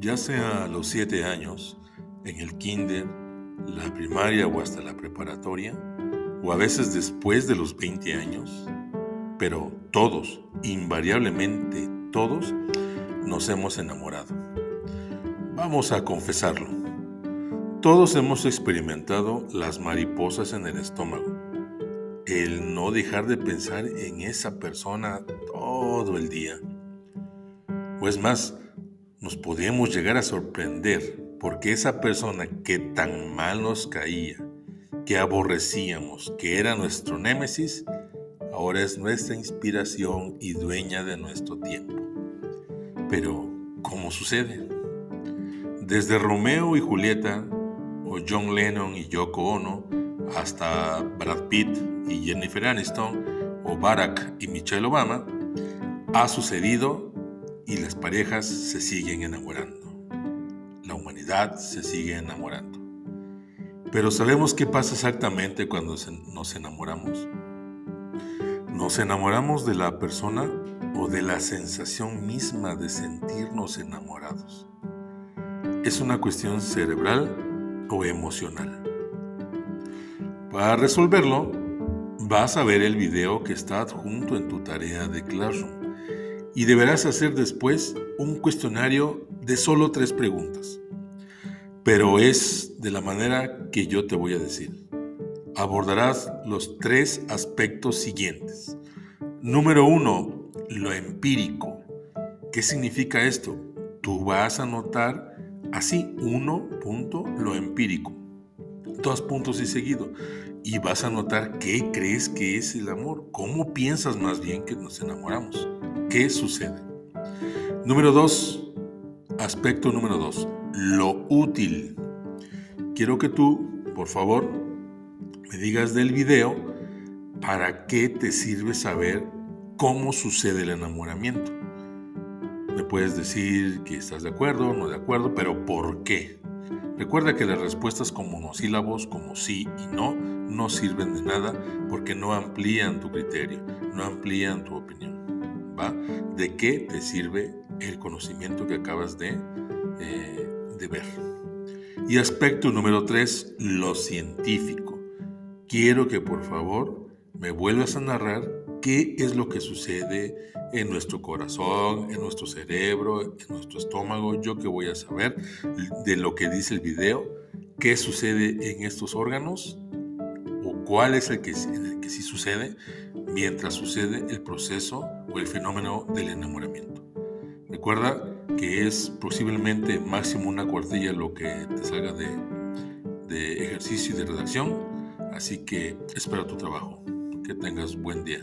ya sea a los 7 años, en el kinder, la primaria o hasta la preparatoria, o a veces después de los 20 años, pero todos, invariablemente todos, nos hemos enamorado. Vamos a confesarlo. Todos hemos experimentado las mariposas en el estómago, el no dejar de pensar en esa persona todo el día. O es más, nos podemos llegar a sorprender porque esa persona que tan mal nos caía, que aborrecíamos, que era nuestro némesis, ahora es nuestra inspiración y dueña de nuestro tiempo. Pero, ¿cómo sucede? Desde Romeo y Julieta, o John Lennon y Yoko Ono, hasta Brad Pitt y Jennifer Aniston, o Barack y Michelle Obama, ha sucedido y las parejas se siguen enamorando. La humanidad se sigue enamorando. Pero ¿sabemos qué pasa exactamente cuando nos enamoramos? Nos enamoramos de la persona o de la sensación misma de sentirnos enamorados. Es una cuestión cerebral o emocional. Para resolverlo, vas a ver el video que está adjunto en tu tarea de Classroom y deberás hacer después un cuestionario de solo tres preguntas. Pero es de la manera que yo te voy a decir. Abordarás los tres aspectos siguientes. Número uno, lo empírico. ¿Qué significa esto? Tú vas a notar así, uno punto, lo empírico. Dos puntos y seguido. Y vas a notar qué crees que es el amor. ¿Cómo piensas más bien que nos enamoramos? ¿Qué sucede? Número dos, aspecto número dos, lo útil. Quiero que tú, por favor, me digas del video para qué te sirve saber cómo sucede el enamoramiento. Me puedes decir que estás de acuerdo, no de acuerdo, pero ¿por qué? Recuerda que las respuestas con monosílabos como sí y no no sirven de nada porque no amplían tu criterio, no amplían tu opinión. ¿De qué te sirve el conocimiento que acabas de, eh, de ver? Y aspecto número tres, lo científico. Quiero que por favor me vuelvas a narrar qué es lo que sucede en nuestro corazón, en nuestro cerebro, en nuestro estómago. Yo que voy a saber de lo que dice el video, qué sucede en estos órganos o cuál es el que, el que sí sucede mientras sucede el proceso o el fenómeno del enamoramiento. Recuerda que es posiblemente máximo una cuartilla lo que te salga de, ejercicio y de redacción, así que espero tu trabajo. Que tengas buen día.